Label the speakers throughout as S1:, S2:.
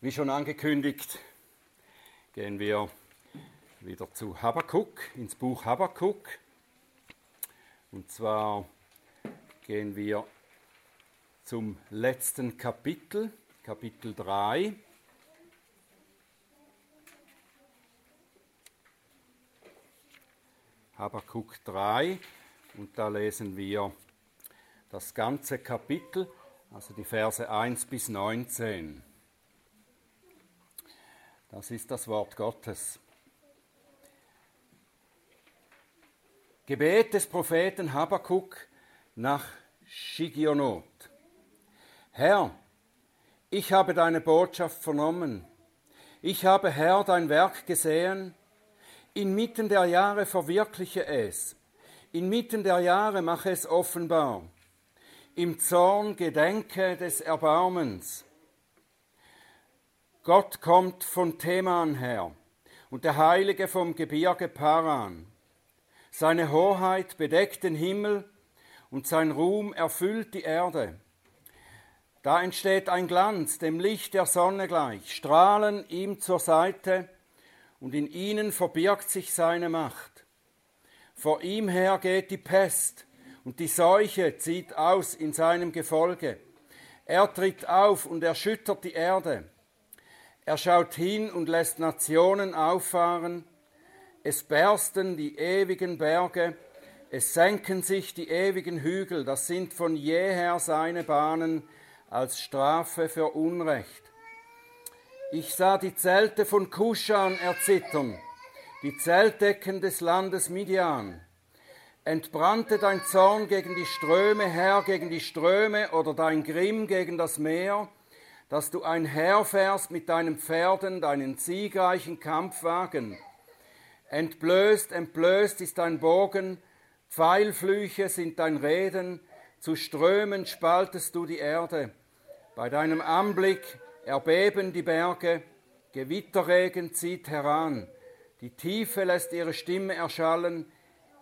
S1: Wie schon angekündigt, gehen wir wieder zu Habakkuk, ins Buch Habakkuk. Und zwar gehen wir zum letzten Kapitel, Kapitel 3. Habakkuk 3 und da lesen wir das ganze Kapitel, also die Verse 1 bis 19. Das ist das Wort Gottes. Gebet des Propheten Habakkuk nach Shigionot. Herr, ich habe deine Botschaft vernommen. Ich habe, Herr, dein Werk gesehen. Inmitten der Jahre verwirkliche es. Inmitten der Jahre mache es offenbar. Im Zorn gedenke des Erbarmens. Gott kommt von Theman her und der Heilige vom Gebirge Paran. Seine Hoheit bedeckt den Himmel und sein Ruhm erfüllt die Erde. Da entsteht ein Glanz, dem Licht der Sonne gleich, strahlen ihm zur Seite, und in ihnen verbirgt sich seine Macht. Vor ihm her geht die Pest, und die Seuche zieht aus in seinem Gefolge. Er tritt auf und erschüttert die Erde. Er schaut hin und lässt Nationen auffahren. Es bersten die ewigen Berge, es senken sich die ewigen Hügel, das sind von jeher seine Bahnen als Strafe für Unrecht. Ich sah die Zelte von Kuschan erzittern, die Zeltdecken des Landes Midian. Entbrannte dein Zorn gegen die Ströme, Herr, gegen die Ströme, oder dein Grimm gegen das Meer, dass du einherfährst mit deinen Pferden, deinen siegreichen Kampfwagen. Entblößt, entblößt ist dein Bogen, Pfeilflüche sind dein Reden, zu Strömen spaltest du die Erde. Bei deinem Anblick erbeben die Berge, Gewitterregen zieht heran, die Tiefe lässt ihre Stimme erschallen,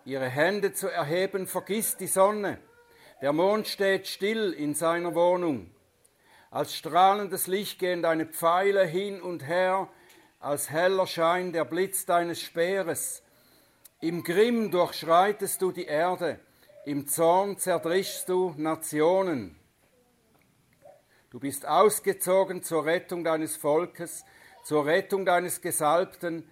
S1: ihre Hände zu erheben vergisst die Sonne, der Mond steht still in seiner Wohnung. Als strahlendes Licht gehen deine Pfeile hin und her, als heller Schein der Blitz deines Speeres. Im Grimm durchschreitest du die Erde, im Zorn zerdrischst du Nationen. Du bist ausgezogen zur Rettung deines Volkes, zur Rettung deines Gesalbten.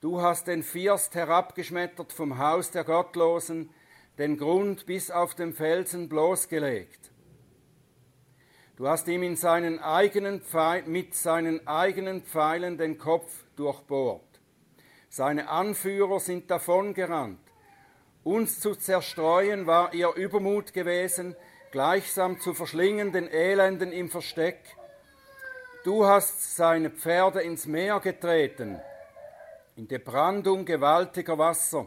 S1: Du hast den First herabgeschmettert vom Haus der Gottlosen, den Grund bis auf den Felsen bloßgelegt. Du hast ihm in seinen eigenen Pfeil, mit seinen eigenen Pfeilen den Kopf durchbohrt. Seine Anführer sind davongerannt. Uns zu zerstreuen war ihr Übermut gewesen, gleichsam zu verschlingen den Elenden im Versteck. Du hast seine Pferde ins Meer getreten, in die Brandung gewaltiger Wasser.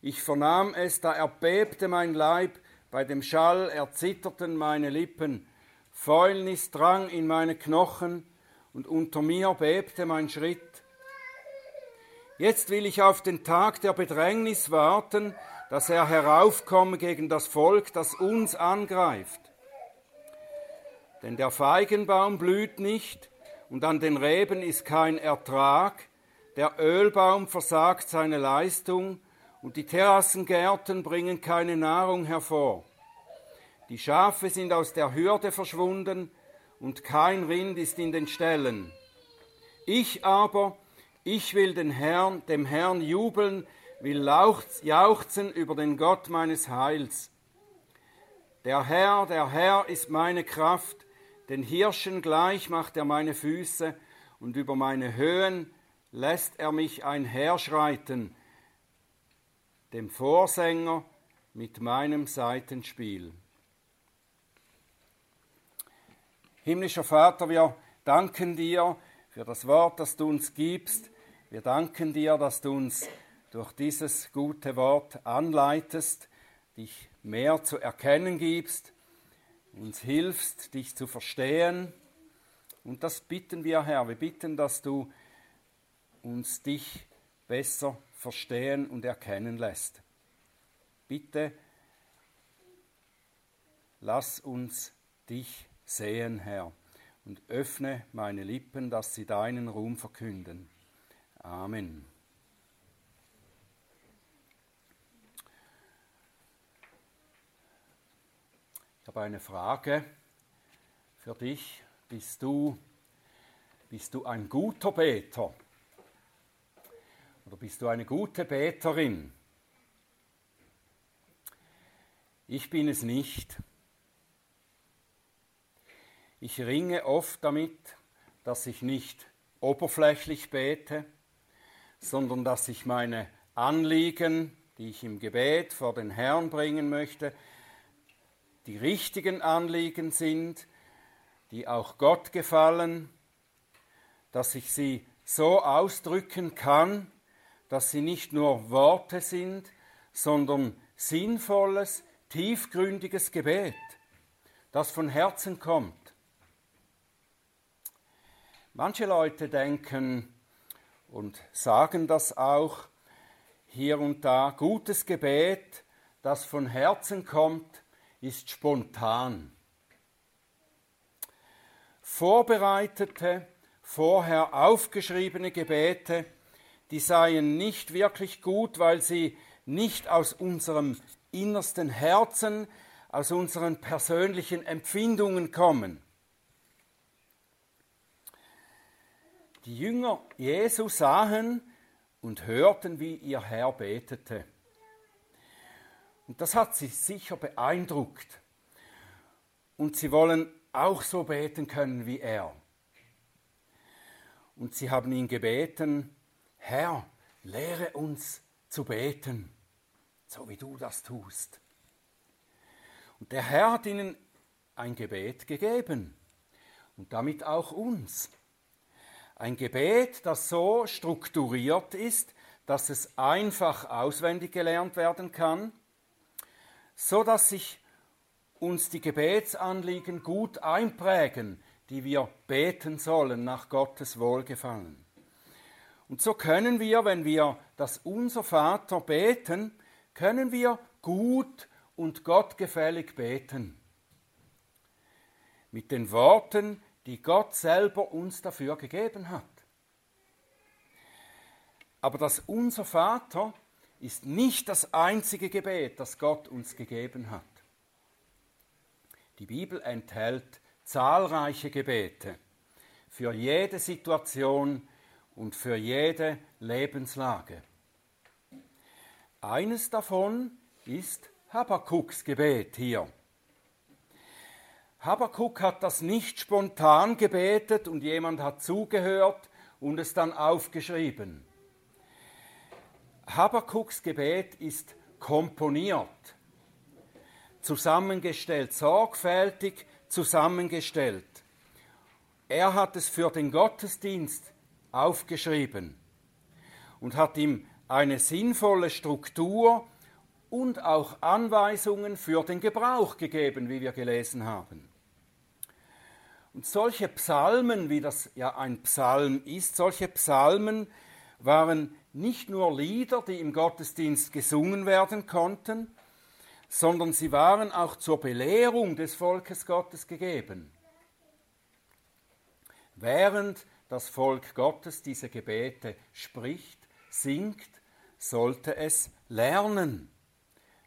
S1: Ich vernahm es, da erbebte mein Leib, bei dem Schall erzitterten meine Lippen. Fäulnis drang in meine Knochen und unter mir bebte mein Schritt. Jetzt will ich auf den Tag der Bedrängnis warten, dass er heraufkomme gegen das Volk, das uns angreift. Denn der Feigenbaum blüht nicht und an den Reben ist kein Ertrag, der Ölbaum versagt seine Leistung und die Terrassengärten bringen keine Nahrung hervor. Die Schafe sind aus der Hürde verschwunden und kein Rind ist in den Ställen. Ich aber, ich will den Herrn, dem Herrn jubeln, will jauchzen über den Gott meines Heils. Der Herr, der Herr ist meine Kraft, den Hirschen gleich macht er meine Füße, und über meine Höhen lässt er mich einherschreiten, dem Vorsänger mit meinem Seitenspiel. Himmlischer Vater, wir danken dir für das Wort, das du uns gibst. Wir danken dir, dass du uns durch dieses gute Wort anleitest, dich mehr zu erkennen gibst, uns hilfst, dich zu verstehen. Und das bitten wir, Herr. Wir bitten, dass du uns dich besser verstehen und erkennen lässt. Bitte lass uns dich sehen, Herr. und öffne meine Lippen, dass sie deinen Ruhm verkünden. Amen. Ich habe eine Frage für dich. Bist du, bist du ein guter Beter? Oder bist du eine gute Beterin? Ich bin es nicht. Ich ringe oft damit, dass ich nicht oberflächlich bete, sondern dass ich meine Anliegen, die ich im Gebet vor den Herrn bringen möchte, die richtigen Anliegen sind, die auch Gott gefallen, dass ich sie so ausdrücken kann, dass sie nicht nur Worte sind, sondern sinnvolles, tiefgründiges Gebet, das von Herzen kommt. Manche Leute denken und sagen das auch hier und da, gutes Gebet, das von Herzen kommt, ist spontan. Vorbereitete, vorher aufgeschriebene Gebete, die seien nicht wirklich gut, weil sie nicht aus unserem innersten Herzen, aus unseren persönlichen Empfindungen kommen. Die Jünger Jesu sahen und hörten, wie ihr Herr betete. Und das hat sie sicher beeindruckt. Und sie wollen auch so beten können wie er. Und sie haben ihn gebeten, Herr, lehre uns zu beten, so wie du das tust. Und der Herr hat ihnen ein Gebet gegeben und damit auch uns. Ein Gebet, das so strukturiert ist, dass es einfach auswendig gelernt werden kann, so dass sich uns die Gebetsanliegen gut einprägen, die wir beten sollen nach Gottes Wohlgefallen. Und so können wir, wenn wir das Unser Vater beten, können wir gut und gottgefällig beten. Mit den Worten, die Gott selber uns dafür gegeben hat. Aber das Unser Vater ist nicht das einzige Gebet, das Gott uns gegeben hat. Die Bibel enthält zahlreiche Gebete für jede Situation und für jede Lebenslage. Eines davon ist Habakuks Gebet hier. Habakuk hat das nicht spontan gebetet und jemand hat zugehört und es dann aufgeschrieben. Habakuks Gebet ist komponiert, zusammengestellt, sorgfältig zusammengestellt. Er hat es für den Gottesdienst aufgeschrieben und hat ihm eine sinnvolle Struktur und auch Anweisungen für den Gebrauch gegeben, wie wir gelesen haben. Und solche Psalmen, wie das ja ein Psalm ist, solche Psalmen waren nicht nur Lieder, die im Gottesdienst gesungen werden konnten, sondern sie waren auch zur Belehrung des Volkes Gottes gegeben. Während das Volk Gottes diese Gebete spricht, singt, sollte es lernen.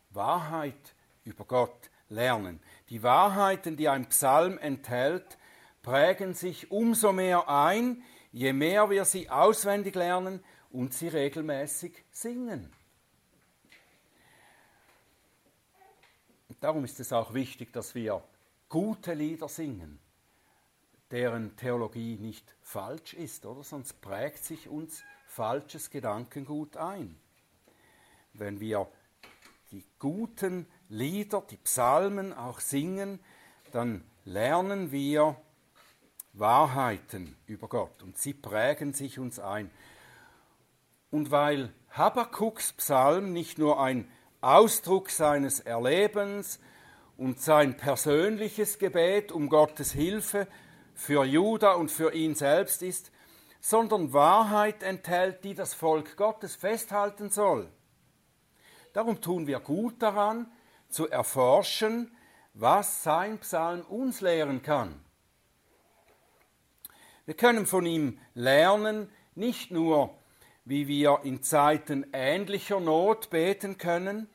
S1: Wahrheit über Gott lernen. Die Wahrheiten, die ein Psalm enthält, prägen sich umso mehr ein, je mehr wir sie auswendig lernen und sie regelmäßig singen. Darum ist es auch wichtig, dass wir gute Lieder singen, deren Theologie nicht falsch ist, oder? Sonst prägt sich uns falsches Gedankengut ein. Wenn wir die guten Lieder, die Psalmen auch singen, dann lernen wir Wahrheiten über Gott und sie prägen sich uns ein. Und weil Habakuks Psalm nicht nur ein Ausdruck seines Erlebens und sein persönliches Gebet um Gottes Hilfe für Juda und für ihn selbst ist, sondern Wahrheit enthält, die das Volk Gottes festhalten soll. Darum tun wir gut daran, zu erforschen, was sein Psalm uns lehren kann. Wir können von ihm lernen, nicht nur, wie wir in Zeiten ähnlicher Not beten können,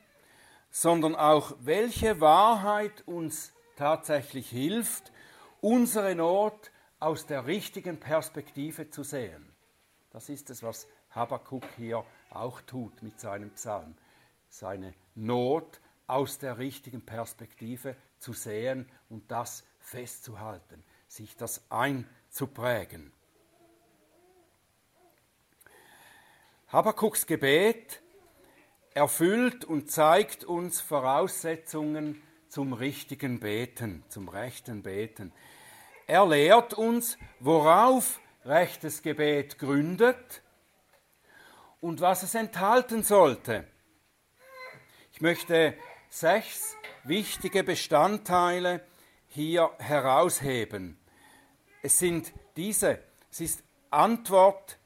S1: sondern auch, welche Wahrheit uns tatsächlich hilft, unsere Not aus der richtigen Perspektive zu sehen. Das ist es, was Habakkuk hier auch tut mit seinem Psalm. Seine Not aus der richtigen Perspektive zu sehen und das festzuhalten, sich das einzuprägen. Habakuks Gebet erfüllt und zeigt uns Voraussetzungen zum richtigen Beten, zum rechten Beten. Er lehrt uns, worauf rechtes Gebet gründet und was es enthalten sollte. Ich möchte sechs wichtige Bestandteile hier herausheben. Es sind diese, es ist Antwort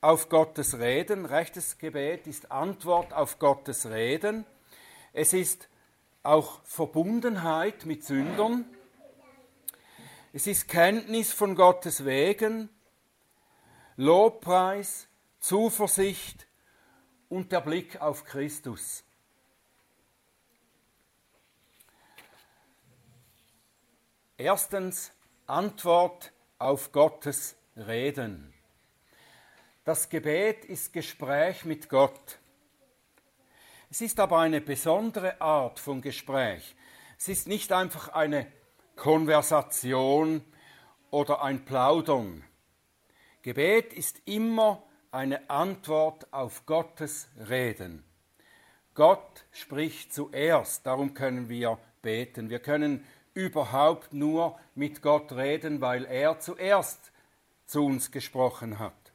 S1: auf Gottes Reden, rechtes Gebet ist Antwort auf Gottes Reden. Es ist auch Verbundenheit mit Sündern. Es ist Kenntnis von Gottes Wegen, Lobpreis, Zuversicht und der Blick auf Christus. Erstens Antwort auf Gottes Reden. Das Gebet ist Gespräch mit Gott. Es ist aber eine besondere Art von Gespräch. Es ist nicht einfach eine Konversation oder ein Plaudern. Gebet ist immer eine Antwort auf Gottes Reden. Gott spricht zuerst, darum können wir beten. Wir können überhaupt nur mit Gott reden, weil er zuerst zu uns gesprochen hat.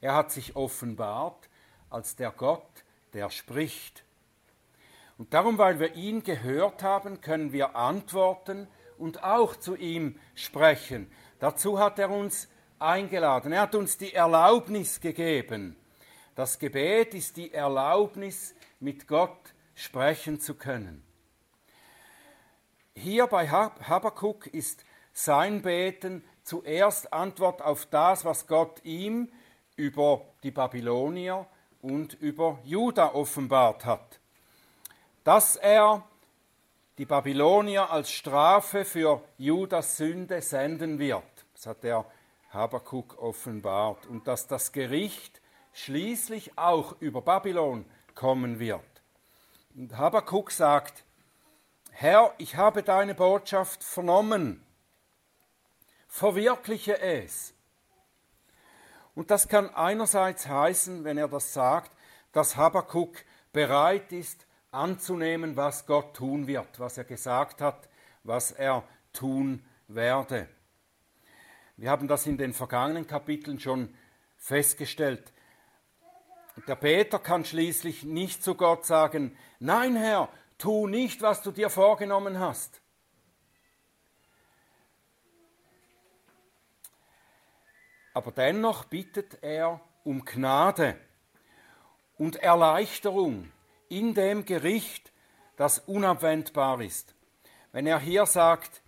S1: Er hat sich offenbart als der Gott, der spricht. Und darum, weil wir ihn gehört haben, können wir antworten und auch zu ihm sprechen. Dazu hat er uns eingeladen. Er hat uns die Erlaubnis gegeben. Das Gebet ist die Erlaubnis, mit Gott sprechen zu können. Hier bei Habakkuk ist sein Beten zuerst Antwort auf das, was Gott ihm über die Babylonier und über Juda offenbart hat. Dass er die Babylonier als Strafe für Judas Sünde senden wird. Das hat der Habakuk offenbart. Und dass das Gericht schließlich auch über Babylon kommen wird. Und Habakuk sagt, Herr, ich habe deine Botschaft vernommen. Verwirkliche es. Und das kann einerseits heißen, wenn er das sagt, dass Habakuk bereit ist, anzunehmen, was Gott tun wird, was er gesagt hat, was er tun werde. Wir haben das in den vergangenen Kapiteln schon festgestellt. Der Peter kann schließlich nicht zu Gott sagen, nein Herr, tu nicht, was du dir vorgenommen hast. Aber dennoch bittet er um Gnade und Erleichterung in dem Gericht, das unabwendbar ist. Wenn er hier sagt,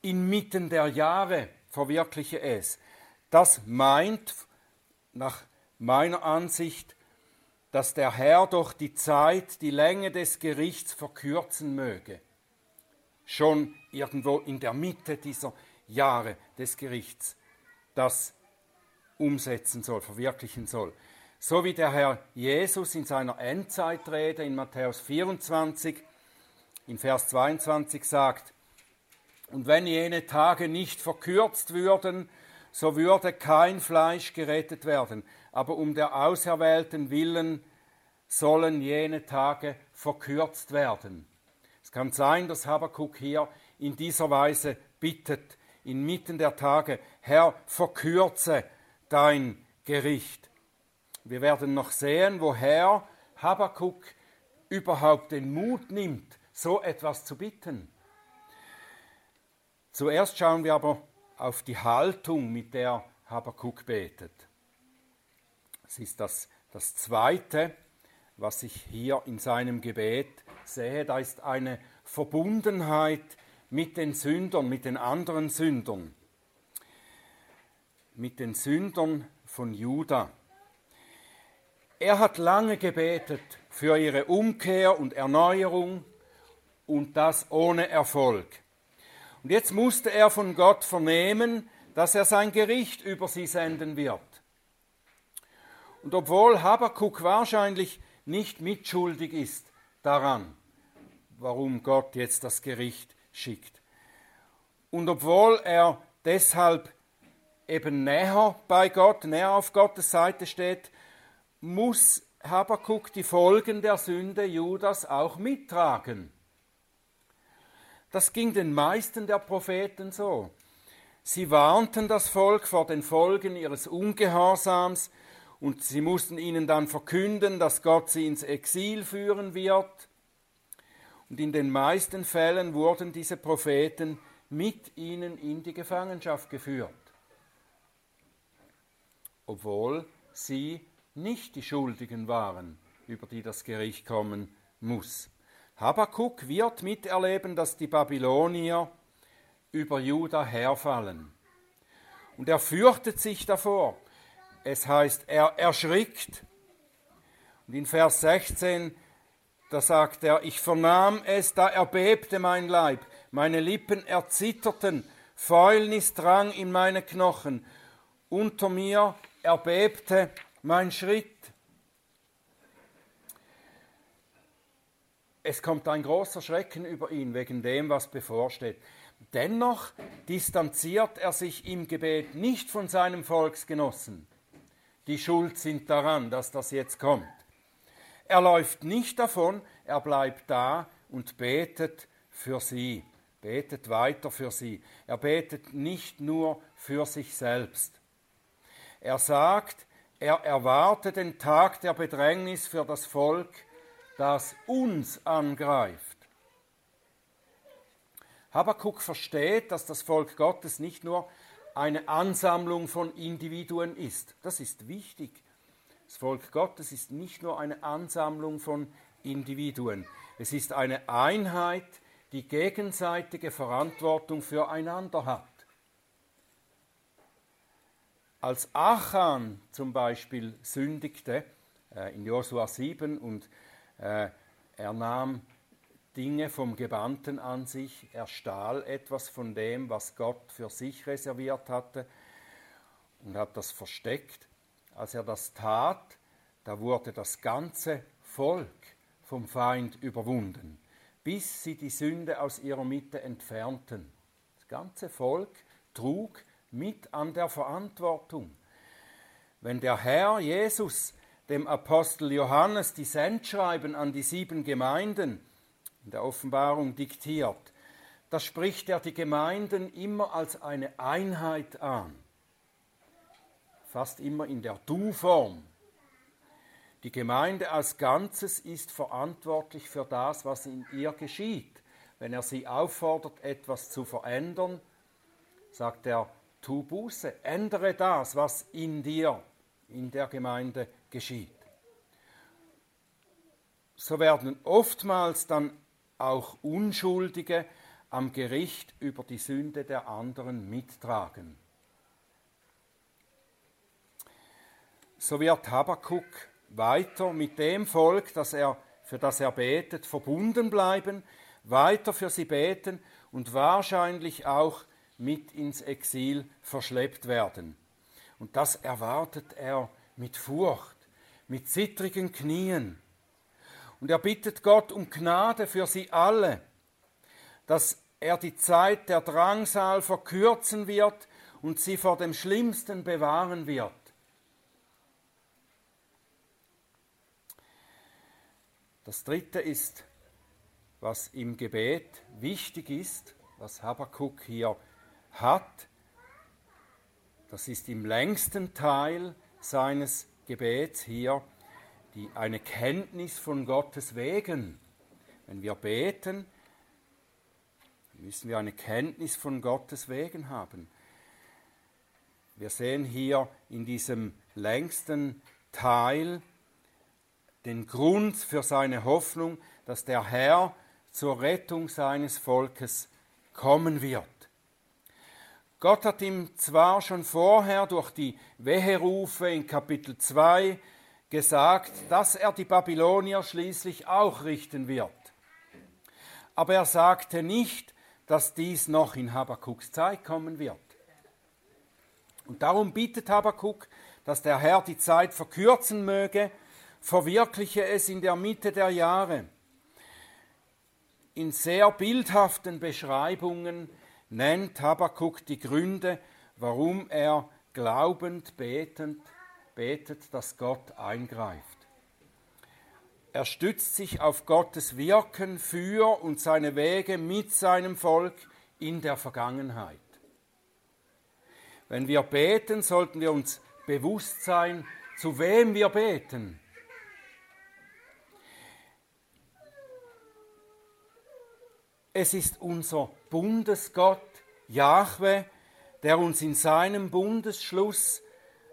S1: inmitten der Jahre verwirkliche es, das meint nach meiner Ansicht, dass der Herr doch die Zeit, die Länge des Gerichts verkürzen möge. Schon irgendwo in der Mitte dieser Jahre des Gerichts. Das umsetzen soll, verwirklichen soll. So wie der Herr Jesus in seiner Endzeitrede in Matthäus 24 in Vers 22 sagt, und wenn jene Tage nicht verkürzt würden, so würde kein Fleisch gerettet werden, aber um der Auserwählten willen sollen jene Tage verkürzt werden. Es kann sein, dass Habakkuk hier in dieser Weise bittet, inmitten der Tage, Herr, verkürze dein Gericht. Wir werden noch sehen, woher Habakkuk überhaupt den Mut nimmt, so etwas zu bitten. Zuerst schauen wir aber auf die Haltung, mit der Habakkuk betet. Es ist das, das Zweite, was ich hier in seinem Gebet sehe. Da ist eine Verbundenheit mit den Sündern, mit den anderen Sündern. mit den Sündern von Juda. Er hat lange gebetet für ihre Umkehr und Erneuerung und das ohne Erfolg. Und jetzt musste er von Gott vernehmen, dass er sein Gericht über sie senden wird. Und obwohl Habakkuk wahrscheinlich nicht mitschuldig ist daran, warum Gott jetzt das Gericht schickt, und obwohl er deshalb eben näher bei Gott, näher auf Gottes Seite steht, muss Habakkuk die Folgen der Sünde Judas auch mittragen. Das ging den meisten der Propheten so. Sie warnten das Volk vor den Folgen ihres Ungehorsams und sie mussten ihnen dann verkünden, dass Gott sie ins Exil führen wird. Und in den meisten Fällen wurden diese Propheten mit ihnen in die Gefangenschaft geführt, obwohl sie nicht die Schuldigen waren, über die das Gericht kommen muss. Habakuk wird miterleben, dass die Babylonier über Juda herfallen. Und er fürchtet sich davor. Es heißt, er erschrickt. Und in Vers 16, da sagt er, ich vernahm es, da erbebte mein Leib, meine Lippen erzitterten, Fäulnis drang in meine Knochen, unter mir erbebte mein Schritt. Es kommt ein großer Schrecken über ihn wegen dem, was bevorsteht. Dennoch distanziert er sich im Gebet nicht von seinem Volksgenossen. Die Schuld sind daran, dass das jetzt kommt. Er läuft nicht davon, er bleibt da und betet für sie, betet weiter für sie. Er betet nicht nur für sich selbst. Er sagt, er erwartet den Tag der Bedrängnis für das Volk, das uns angreift. Habakkuk versteht, dass das Volk Gottes nicht nur eine Ansammlung von Individuen ist. Das ist wichtig. Das Volk Gottes ist nicht nur eine Ansammlung von Individuen. Es ist eine Einheit, die gegenseitige Verantwortung füreinander hat. Als Achan zum Beispiel sündigte äh, in Josua 7 und äh, er nahm Dinge vom Gebannten an sich, er stahl etwas von dem, was Gott für sich reserviert hatte und hat das versteckt. Als er das tat, da wurde das ganze Volk vom Feind überwunden, bis sie die Sünde aus ihrer Mitte entfernten. Das ganze Volk trug mit an der Verantwortung. Wenn der Herr Jesus dem Apostel Johannes die Sendschreiben an die sieben Gemeinden in der Offenbarung diktiert, da spricht er die Gemeinden immer als eine Einheit an, fast immer in der Du-Form. Die Gemeinde als Ganzes ist verantwortlich für das, was in ihr geschieht. Wenn er sie auffordert, etwas zu verändern, sagt er, tu Buße, ändere das, was in dir, in der Gemeinde geschieht. So werden oftmals dann auch Unschuldige am Gericht über die Sünde der anderen mittragen. So wird Habakuk weiter mit dem Volk, das er, für das er betet, verbunden bleiben, weiter für sie beten und wahrscheinlich auch mit ins Exil verschleppt werden. Und das erwartet er mit Furcht, mit zittrigen Knien. Und er bittet Gott um Gnade für sie alle, dass er die Zeit der Drangsal verkürzen wird und sie vor dem Schlimmsten bewahren wird. Das Dritte ist, was im Gebet wichtig ist, was Habakkuk hier hat, das ist im längsten Teil seines Gebets hier, die, eine Kenntnis von Gottes Wegen. Wenn wir beten, müssen wir eine Kenntnis von Gottes Wegen haben. Wir sehen hier in diesem längsten Teil den Grund für seine Hoffnung, dass der Herr zur Rettung seines Volkes kommen wird. Gott hat ihm zwar schon vorher durch die Weherufe in Kapitel 2 gesagt, dass er die Babylonier schließlich auch richten wird. Aber er sagte nicht, dass dies noch in Habakuks Zeit kommen wird. Und darum bittet Habakuk, dass der Herr die Zeit verkürzen möge, verwirkliche es in der Mitte der Jahre. In sehr bildhaften Beschreibungen nennt Habakuk die Gründe, warum er glaubend betend betet, dass Gott eingreift. Er stützt sich auf Gottes Wirken für und seine Wege mit seinem Volk in der Vergangenheit. Wenn wir beten, sollten wir uns bewusst sein, zu wem wir beten. Es ist unser Bundesgott, Jahwe, der uns in seinem Bundesschluss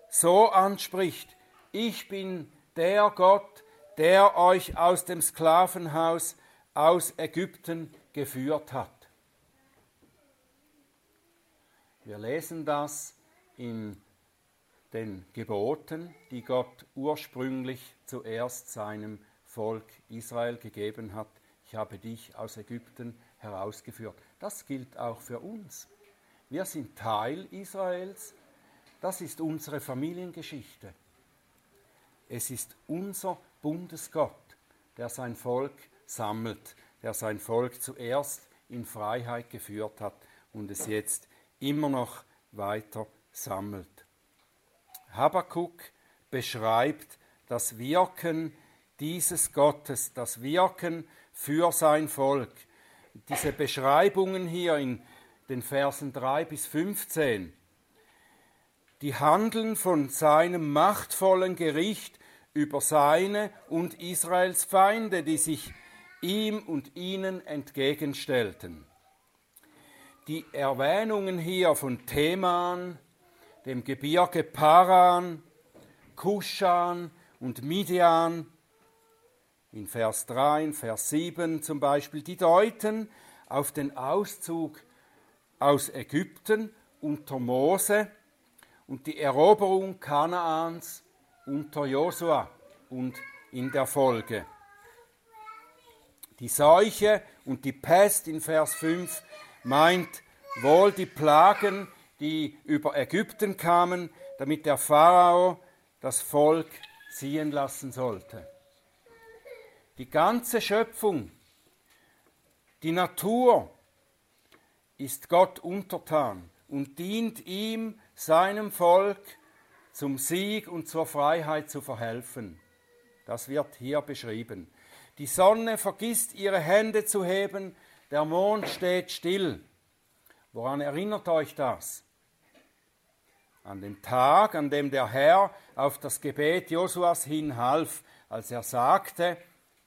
S1: so anspricht, ich bin der Gott, der euch aus dem Sklavenhaus aus Ägypten geführt hat. Wir lesen das in den Geboten, die Gott ursprünglich zuerst seinem Volk Israel gegeben hat. Ich habe dich aus Ägypten herausgeführt. Das gilt auch für uns. Wir sind Teil Israels. Das ist unsere Familiengeschichte. Es ist unser Bundesgott, der sein Volk sammelt, der sein Volk zuerst in Freiheit geführt hat und es jetzt immer noch weiter sammelt. Habakuk beschreibt das Wirken dieses Gottes, das Wirken für sein Volk. Diese Beschreibungen hier in den Versen 3 bis 15, die handeln von seinem machtvollen Gericht über seine und Israels Feinde, die sich ihm und ihnen entgegenstellten. Die Erwähnungen hier von Theman, dem Gebirge Paran, Kuschan und Midian, in Vers 3, Vers 7 zum Beispiel, die deuten auf den Auszug aus Ägypten unter Mose und die Eroberung Kanaans unter Josua und in der Folge. Die Seuche und die Pest in Vers 5 meint wohl die Plagen, die über Ägypten kamen, damit der Pharao das Volk ziehen lassen sollte. Die ganze Schöpfung, die Natur ist Gott untertan und dient ihm, seinem Volk, zum Sieg und zur Freiheit zu verhelfen. Das wird hier beschrieben. Die Sonne vergisst ihre Hände zu heben, der Mond steht still. Woran erinnert euch das? An den Tag, an dem der Herr auf das Gebet Josuas hin half, als er sagte,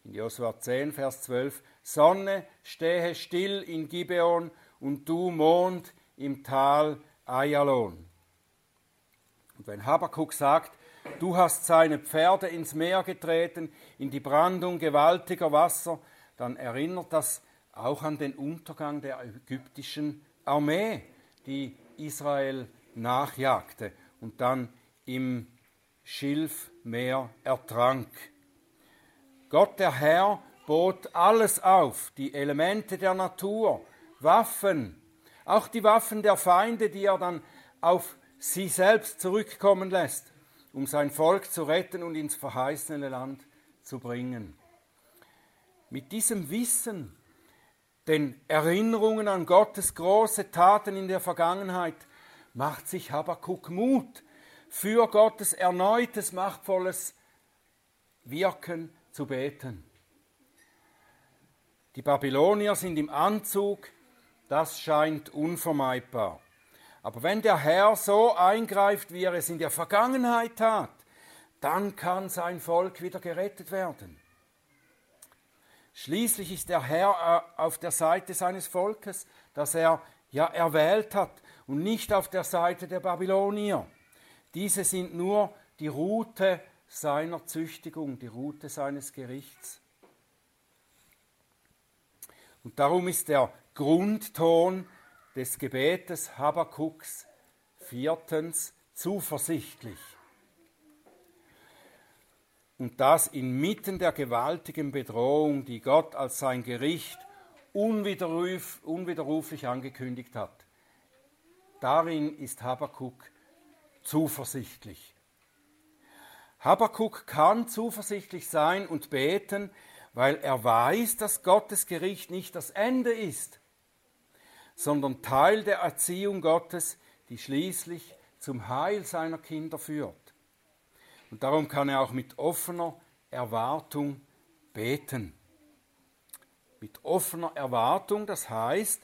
S1: in Josua 10, Vers 12, Sonne, stehe still in Gibeon und du Mond im Tal Ayalon. Und wenn Habakuk sagt, du hast seine Pferde ins Meer getreten, in die Brandung gewaltiger Wasser, dann erinnert das auch an den Untergang der ägyptischen Armee, die Israel nachjagte und dann im Schilfmeer ertrank. Gott der Herr bot alles auf, die Elemente der Natur, Waffen, auch die Waffen der Feinde, die er dann auf sie selbst zurückkommen lässt, um sein Volk zu retten und ins verheißene Land zu bringen. Mit diesem Wissen, den Erinnerungen an Gottes große Taten in der Vergangenheit, macht sich Habakkuk Mut, für Gottes erneutes machtvolles Wirken zu beten. Die Babylonier sind im Anzug, das scheint unvermeidbar. Aber wenn der Herr so eingreift, wie er es in der Vergangenheit tat, dann kann sein Volk wieder gerettet werden. Schließlich ist der Herr äh, auf der Seite seines Volkes, das er ja erwählt hat, und nicht auf der Seite der Babylonier. Diese sind nur die Route seiner Züchtigung, die Route seines Gerichts. Und darum ist der Grundton des Gebetes Habakuks viertens zuversichtlich. Und das inmitten der gewaltigen Bedrohung, die Gott als sein Gericht unwiderruf, unwiderruflich angekündigt hat. Darin ist Habakuk zuversichtlich. Habakuk kann zuversichtlich sein und beten, weil er weiß, dass Gottes Gericht nicht das Ende ist, sondern Teil der Erziehung Gottes, die schließlich zum Heil seiner Kinder führt. Und darum kann er auch mit offener Erwartung beten. Mit offener Erwartung, das heißt,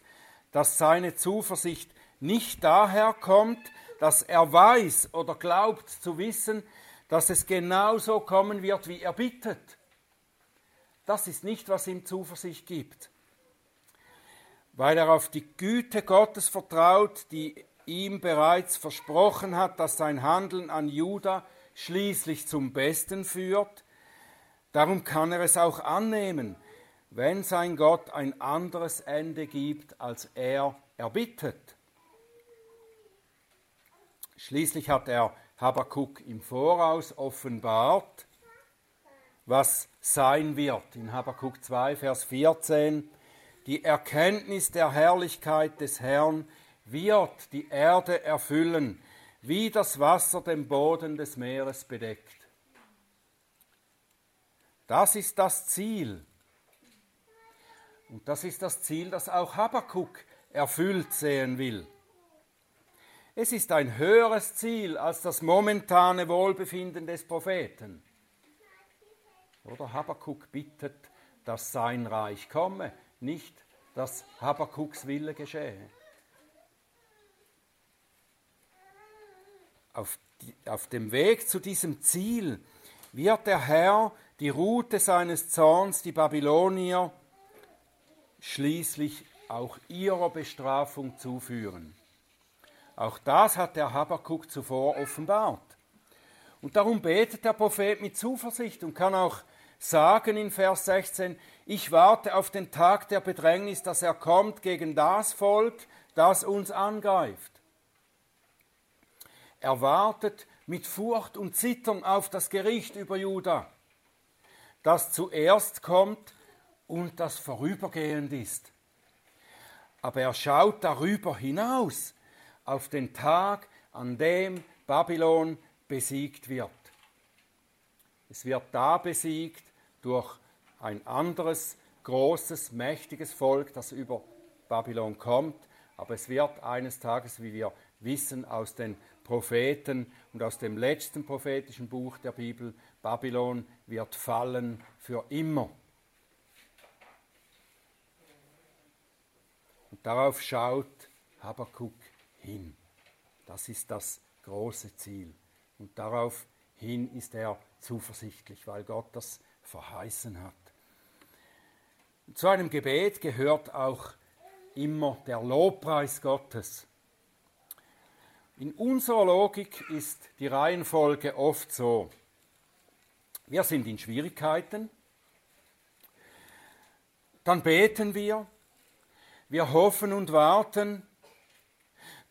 S1: dass seine Zuversicht nicht daher kommt, dass er weiß oder glaubt zu wissen, dass es genauso kommen wird, wie er bittet. Das ist nicht, was ihm Zuversicht gibt. Weil er auf die Güte Gottes vertraut, die ihm bereits versprochen hat, dass sein Handeln an Juda schließlich zum Besten führt, darum kann er es auch annehmen, wenn sein Gott ein anderes Ende gibt, als er erbittet. Schließlich hat er Habakkuk im Voraus offenbart, was sein wird. In Habakkuk 2, Vers 14, die Erkenntnis der Herrlichkeit des Herrn wird die Erde erfüllen, wie das Wasser den Boden des Meeres bedeckt. Das ist das Ziel. Und das ist das Ziel, das auch Habakkuk erfüllt sehen will. Es ist ein höheres Ziel als das momentane Wohlbefinden des Propheten. Oder Habakkuk bittet, dass sein Reich komme, nicht dass Habakkuks Wille geschehe. Auf, die, auf dem Weg zu diesem Ziel wird der Herr die Route seines Zorns, die Babylonier, schließlich auch ihrer Bestrafung zuführen. Auch das hat der Habakkuk zuvor offenbart. Und darum betet der Prophet mit Zuversicht und kann auch sagen in Vers 16, ich warte auf den Tag der Bedrängnis, dass er kommt gegen das Volk, das uns angreift. Er wartet mit Furcht und Zittern auf das Gericht über Juda, das zuerst kommt und das vorübergehend ist. Aber er schaut darüber hinaus auf den Tag, an dem Babylon besiegt wird. Es wird da besiegt durch ein anderes, großes, mächtiges Volk, das über Babylon kommt, aber es wird eines Tages, wie wir wissen aus den Propheten und aus dem letzten prophetischen Buch der Bibel, Babylon wird fallen für immer. Und darauf schaut Habakkuk hin. Das ist das große Ziel. Und darauf hin ist er zuversichtlich, weil Gott das verheißen hat. Zu einem Gebet gehört auch immer der Lobpreis Gottes. In unserer Logik ist die Reihenfolge oft so. Wir sind in Schwierigkeiten, dann beten wir, wir hoffen und warten,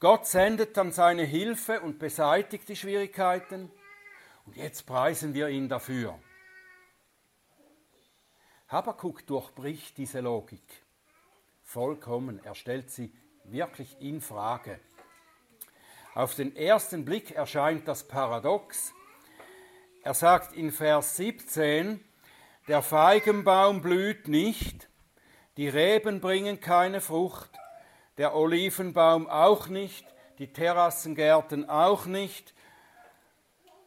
S1: Gott sendet dann seine Hilfe und beseitigt die Schwierigkeiten und jetzt preisen wir ihn dafür. Habakuk durchbricht diese Logik vollkommen, er stellt sie wirklich in Frage. Auf den ersten Blick erscheint das paradox. Er sagt in Vers 17, der Feigenbaum blüht nicht, die Reben bringen keine Frucht, der Olivenbaum auch nicht, die Terrassengärten auch nicht,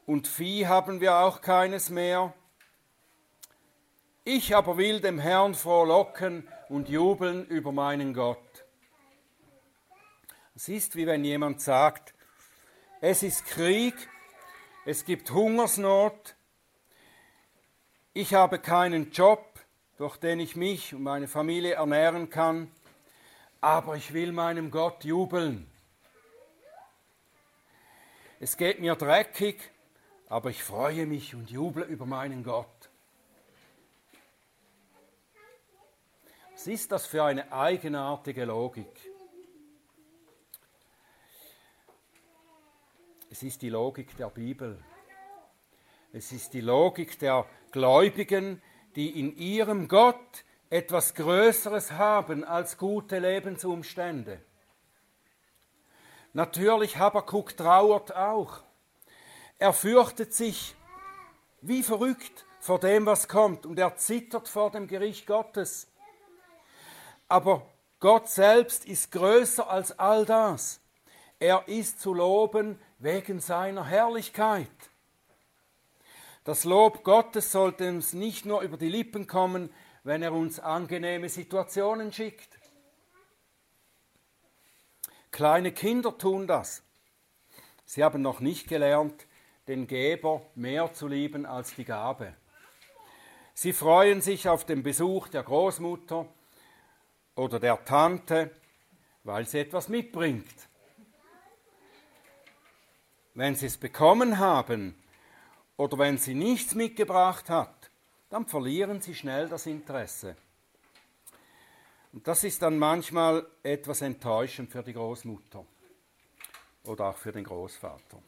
S1: und Vieh haben wir auch keines mehr. Ich aber will dem Herrn frohlocken und jubeln über meinen Gott. Es ist wie wenn jemand sagt, es ist Krieg, es gibt Hungersnot, ich habe keinen Job, durch den ich mich und meine Familie ernähren kann, aber ich will meinem Gott jubeln. Es geht mir dreckig, aber ich freue mich und juble über meinen Gott. Was ist das für eine eigenartige Logik? Es ist die Logik der Bibel. Es ist die Logik der Gläubigen, die in ihrem Gott etwas Größeres haben als gute Lebensumstände. Natürlich, Habakuk trauert auch. Er fürchtet sich wie verrückt vor dem, was kommt, und er zittert vor dem Gericht Gottes. Aber Gott selbst ist größer als all das. Er ist zu loben wegen seiner Herrlichkeit. Das Lob Gottes sollte uns nicht nur über die Lippen kommen, wenn er uns angenehme Situationen schickt. Kleine Kinder tun das. Sie haben noch nicht gelernt, den Geber mehr zu lieben als die Gabe. Sie freuen sich auf den Besuch der Großmutter oder der Tante, weil sie etwas mitbringt. Wenn sie es bekommen haben oder wenn sie nichts mitgebracht hat, dann verlieren sie schnell das Interesse. Und das ist dann manchmal etwas enttäuschend für die Großmutter oder auch für den Großvater.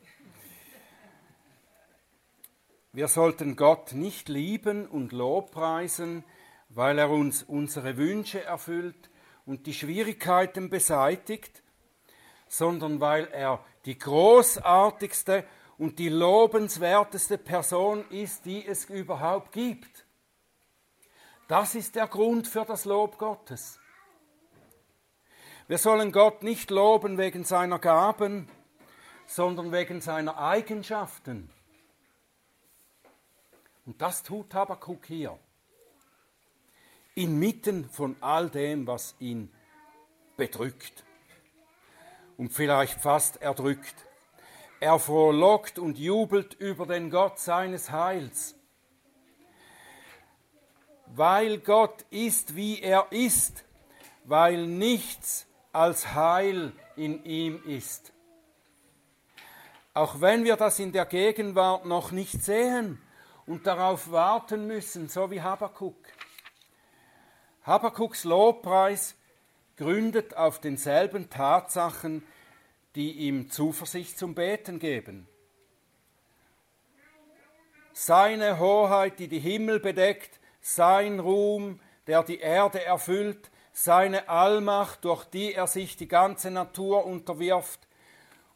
S1: Wir sollten Gott nicht lieben und lobpreisen, weil er uns unsere Wünsche erfüllt und die Schwierigkeiten beseitigt, sondern weil er die großartigste und die lobenswerteste Person ist, die es überhaupt gibt. Das ist der Grund für das Lob Gottes. Wir sollen Gott nicht loben wegen seiner Gaben, sondern wegen seiner Eigenschaften. Und das tut Habakkuk hier inmitten von all dem, was ihn bedrückt und vielleicht fast erdrückt. Er frohlockt und jubelt über den Gott seines Heils. Weil Gott ist, wie er ist, weil nichts als Heil in ihm ist. Auch wenn wir das in der Gegenwart noch nicht sehen und darauf warten müssen, so wie Habakkuk. Habakuks Lobpreis gründet auf denselben Tatsachen, die ihm Zuversicht zum Beten geben. Seine Hoheit, die die Himmel bedeckt, sein Ruhm, der die Erde erfüllt, seine Allmacht, durch die er sich die ganze Natur unterwirft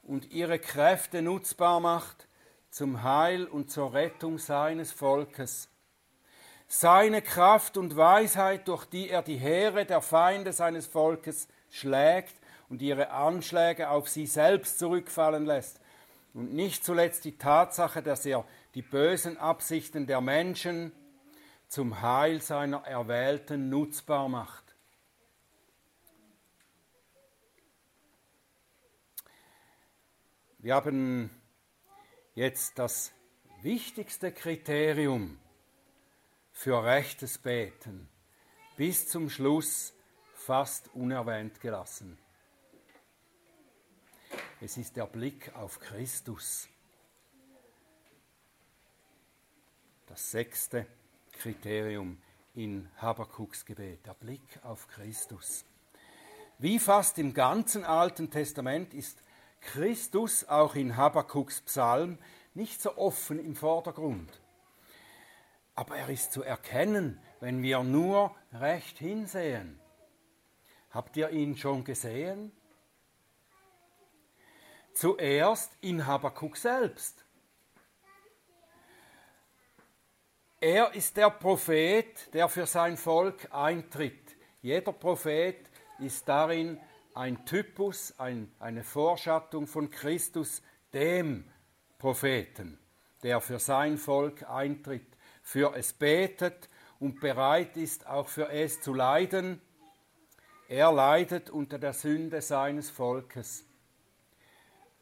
S1: und ihre Kräfte nutzbar macht zum Heil und zur Rettung seines Volkes seine Kraft und Weisheit, durch die er die Heere der Feinde seines Volkes schlägt und ihre Anschläge auf sie selbst zurückfallen lässt. Und nicht zuletzt die Tatsache, dass er die bösen Absichten der Menschen zum Heil seiner Erwählten nutzbar macht. Wir haben jetzt das wichtigste Kriterium für rechtes Beten bis zum Schluss fast unerwähnt gelassen. Es ist der Blick auf Christus. Das sechste Kriterium in Habakuks Gebet, der Blick auf Christus. Wie fast im ganzen Alten Testament ist Christus auch in Habakuks Psalm nicht so offen im Vordergrund. Aber er ist zu erkennen, wenn wir nur recht hinsehen. Habt ihr ihn schon gesehen? Zuerst in Habakkuk selbst. Er ist der Prophet, der für sein Volk eintritt. Jeder Prophet ist darin ein Typus, ein, eine Vorschattung von Christus, dem Propheten, der für sein Volk eintritt für es betet und bereit ist, auch für es zu leiden. Er leidet unter der Sünde seines Volkes.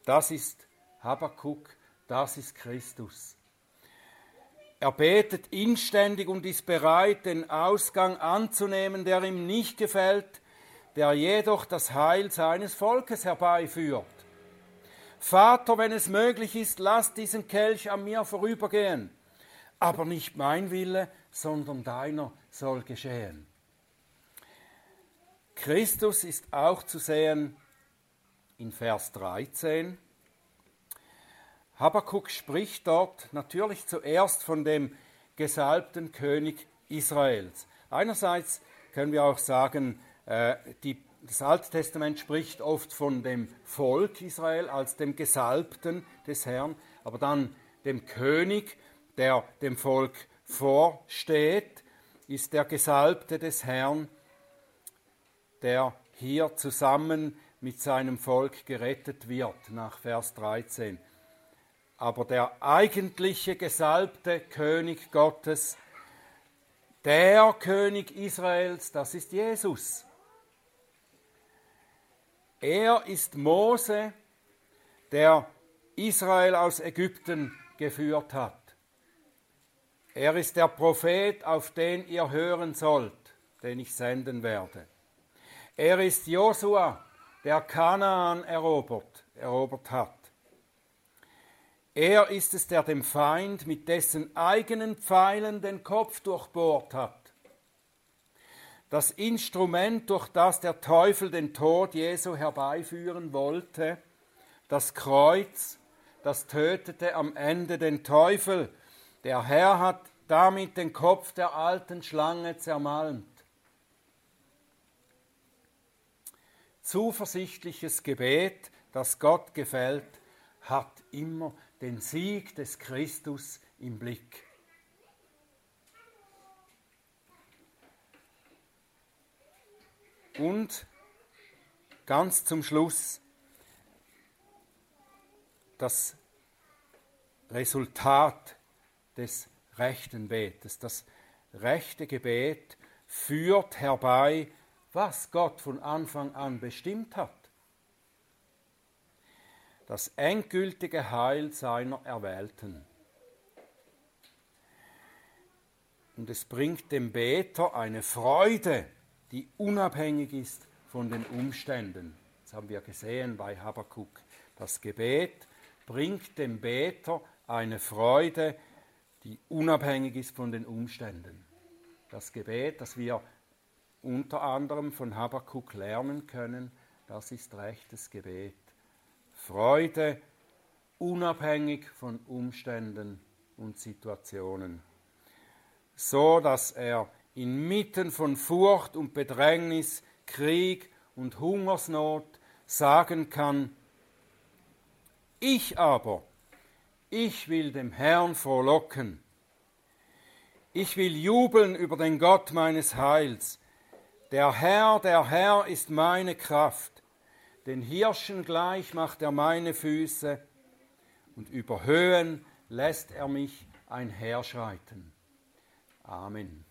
S1: Das ist Habakkuk, das ist Christus. Er betet inständig und ist bereit, den Ausgang anzunehmen, der ihm nicht gefällt, der jedoch das Heil seines Volkes herbeiführt. Vater, wenn es möglich ist, lass diesen Kelch an mir vorübergehen aber nicht mein Wille, sondern deiner soll geschehen. Christus ist auch zu sehen in Vers 13. Habakkuk spricht dort natürlich zuerst von dem gesalbten König Israels. Einerseits können wir auch sagen, äh, die, das Alte Testament spricht oft von dem Volk Israel als dem Gesalbten des Herrn, aber dann dem König, der dem Volk vorsteht, ist der Gesalbte des Herrn, der hier zusammen mit seinem Volk gerettet wird, nach Vers 13. Aber der eigentliche gesalbte König Gottes, der König Israels, das ist Jesus. Er ist Mose, der Israel aus Ägypten geführt hat. Er ist der Prophet, auf den ihr hören sollt, den ich senden werde. Er ist Josua, der Kanaan erobert, erobert hat. Er ist es, der dem Feind mit dessen eigenen Pfeilen den Kopf durchbohrt hat. Das Instrument, durch das der Teufel den Tod Jesu herbeiführen wollte, das Kreuz, das tötete am Ende den Teufel. Der Herr hat damit den Kopf der alten Schlange zermalmt. Zuversichtliches Gebet, das Gott gefällt, hat immer den Sieg des Christus im Blick. Und ganz zum Schluss das Resultat des rechten Betes. Das rechte Gebet führt herbei, was Gott von Anfang an bestimmt hat. Das endgültige Heil seiner Erwählten. Und es bringt dem Beter eine Freude, die unabhängig ist von den Umständen. Das haben wir gesehen bei Habakkuk. Das Gebet bringt dem Beter eine Freude, die unabhängig ist von den Umständen. Das Gebet, das wir unter anderem von Habakkuk lernen können, das ist rechtes Gebet. Freude unabhängig von Umständen und Situationen, so dass er inmitten von Furcht und Bedrängnis, Krieg und Hungersnot sagen kann, ich aber, ich will dem Herrn frohlocken. Ich will jubeln über den Gott meines Heils. Der Herr, der Herr ist meine Kraft. Den Hirschen gleich macht er meine Füße und über Höhen lässt er mich einherschreiten. Amen.